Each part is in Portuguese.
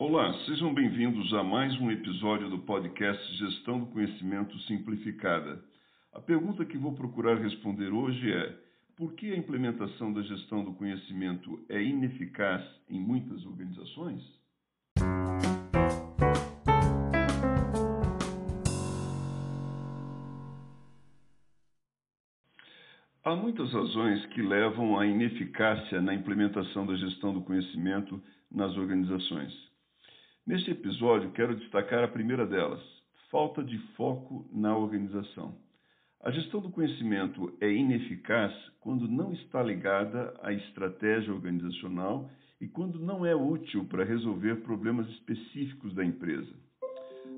Olá, sejam bem-vindos a mais um episódio do podcast Gestão do Conhecimento Simplificada. A pergunta que vou procurar responder hoje é: por que a implementação da gestão do conhecimento é ineficaz em muitas organizações? Há muitas razões que levam à ineficácia na implementação da gestão do conhecimento nas organizações. Neste episódio, quero destacar a primeira delas: falta de foco na organização. A gestão do conhecimento é ineficaz quando não está ligada à estratégia organizacional e quando não é útil para resolver problemas específicos da empresa.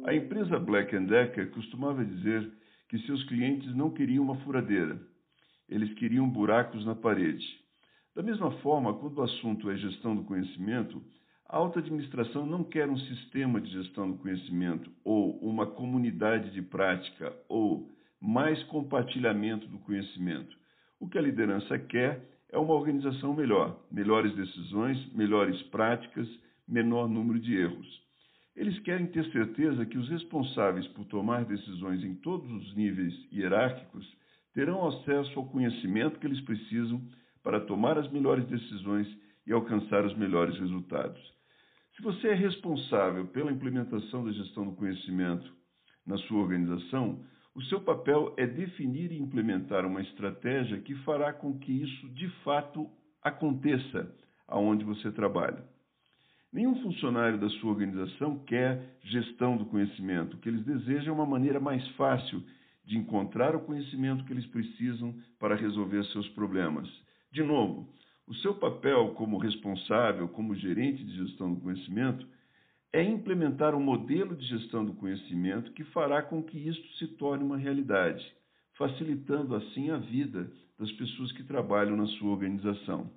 A empresa Black Decker costumava dizer que seus clientes não queriam uma furadeira, eles queriam buracos na parede. Da mesma forma, quando o assunto é gestão do conhecimento, a alta administração não quer um sistema de gestão do conhecimento ou uma comunidade de prática ou mais compartilhamento do conhecimento. O que a liderança quer é uma organização melhor, melhores decisões, melhores práticas, menor número de erros. Eles querem ter certeza que os responsáveis por tomar decisões em todos os níveis hierárquicos terão acesso ao conhecimento que eles precisam para tomar as melhores decisões e alcançar os melhores resultados. Se você é responsável pela implementação da gestão do conhecimento na sua organização, o seu papel é definir e implementar uma estratégia que fará com que isso de fato aconteça aonde você trabalha. Nenhum funcionário da sua organização quer gestão do conhecimento. O que eles desejam é uma maneira mais fácil de encontrar o conhecimento que eles precisam para resolver seus problemas. De novo, o seu papel como responsável, como gerente de gestão do conhecimento, é implementar um modelo de gestão do conhecimento que fará com que isto se torne uma realidade, facilitando assim a vida das pessoas que trabalham na sua organização.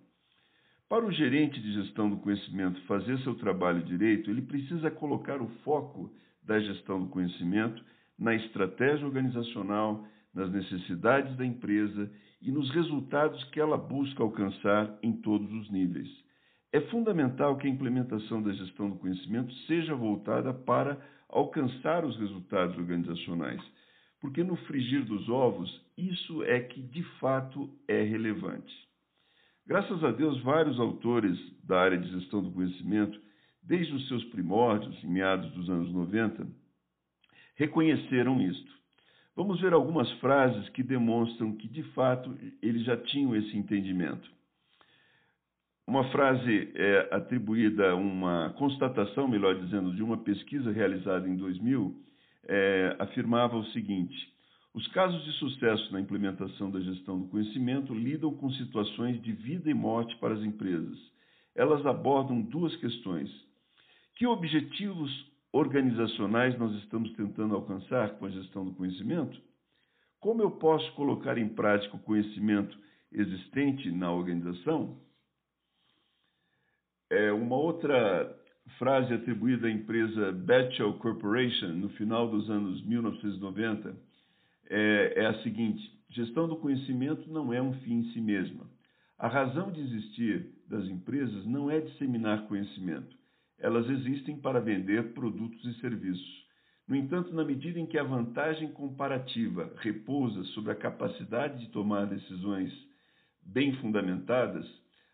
Para o gerente de gestão do conhecimento fazer seu trabalho direito, ele precisa colocar o foco da gestão do conhecimento na estratégia organizacional, nas necessidades da empresa e nos resultados que ela busca alcançar em todos os níveis. É fundamental que a implementação da gestão do conhecimento seja voltada para alcançar os resultados organizacionais, porque no frigir dos ovos, isso é que de fato é relevante. Graças a Deus, vários autores da área de gestão do conhecimento, desde os seus primórdios, em meados dos anos 90, reconheceram isto. Vamos ver algumas frases que demonstram que, de fato, eles já tinham esse entendimento. Uma frase é atribuída a uma constatação, melhor dizendo, de uma pesquisa realizada em 2000, é, afirmava o seguinte: os casos de sucesso na implementação da gestão do conhecimento lidam com situações de vida e morte para as empresas. Elas abordam duas questões: que objetivos organizacionais nós estamos tentando alcançar com a gestão do conhecimento? Como eu posso colocar em prática o conhecimento existente na organização? É uma outra frase atribuída à empresa Batchel Corporation no final dos anos 1990 é, é a seguinte: gestão do conhecimento não é um fim em si mesma. A razão de existir das empresas não é disseminar conhecimento elas existem para vender produtos e serviços. No entanto, na medida em que a vantagem comparativa repousa sobre a capacidade de tomar decisões bem fundamentadas,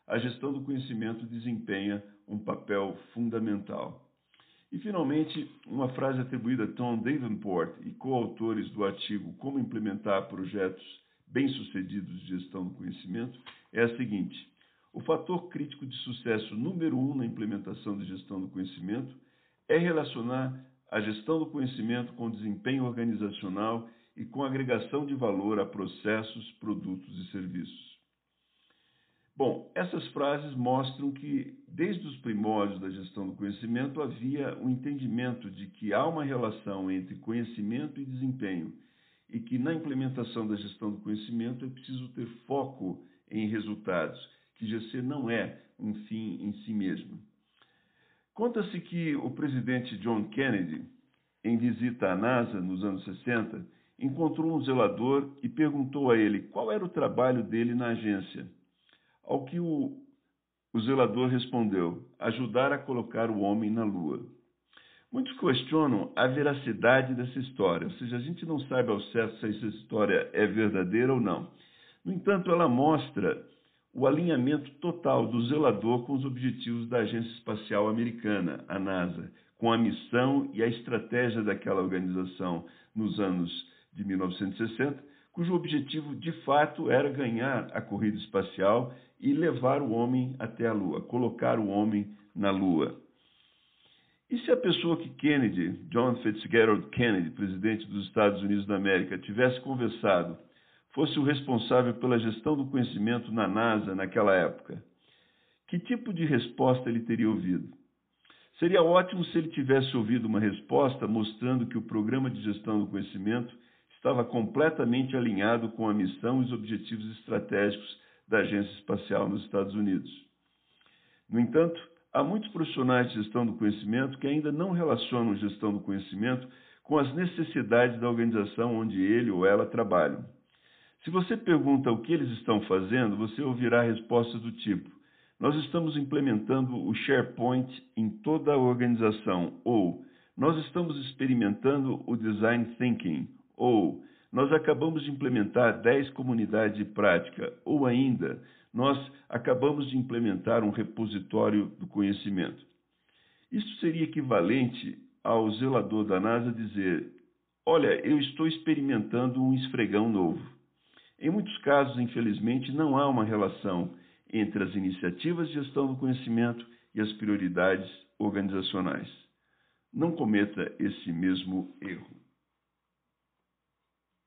a gestão do conhecimento desempenha um papel fundamental. E, finalmente, uma frase atribuída a Tom Davenport e coautores do artigo Como Implementar Projetos Bem-Sucedidos de Gestão do Conhecimento é a seguinte: o fator crítico de sucesso número um na implementação de gestão do conhecimento é relacionar a gestão do conhecimento com desempenho organizacional e com agregação de valor a processos, produtos e serviços. Bom, essas frases mostram que, desde os primórdios da gestão do conhecimento, havia o um entendimento de que há uma relação entre conhecimento e desempenho e que, na implementação da gestão do conhecimento, é preciso ter foco em resultados que GC não é um fim em si mesmo. Conta-se que o presidente John Kennedy, em visita à NASA nos anos 60, encontrou um zelador e perguntou a ele qual era o trabalho dele na agência. Ao que o O zelador respondeu: ajudar a colocar o homem na lua. Muitos questionam a veracidade dessa história, ou seja, a gente não sabe ao certo se essa história é verdadeira ou não. No entanto, ela mostra o alinhamento total do zelador com os objetivos da Agência Espacial Americana, a NASA, com a missão e a estratégia daquela organização nos anos de 1960, cujo objetivo de fato era ganhar a corrida espacial e levar o homem até a Lua, colocar o homem na Lua. E se a pessoa que Kennedy, John Fitzgerald Kennedy, presidente dos Estados Unidos da América, tivesse conversado, fosse o responsável pela gestão do conhecimento na NASA naquela época? Que tipo de resposta ele teria ouvido? Seria ótimo se ele tivesse ouvido uma resposta mostrando que o programa de gestão do conhecimento estava completamente alinhado com a missão e os objetivos estratégicos da Agência Espacial nos Estados Unidos. No entanto, há muitos profissionais de gestão do conhecimento que ainda não relacionam gestão do conhecimento com as necessidades da organização onde ele ou ela trabalham. Se você pergunta o que eles estão fazendo, você ouvirá respostas do tipo: Nós estamos implementando o SharePoint em toda a organização, ou Nós estamos experimentando o Design Thinking, ou nós acabamos de implementar 10 comunidades de prática, ou ainda, nós acabamos de implementar um repositório do conhecimento. Isso seria equivalente ao zelador da NASA dizer: Olha, eu estou experimentando um esfregão novo. Em muitos casos, infelizmente, não há uma relação entre as iniciativas de gestão do conhecimento e as prioridades organizacionais. Não cometa esse mesmo erro.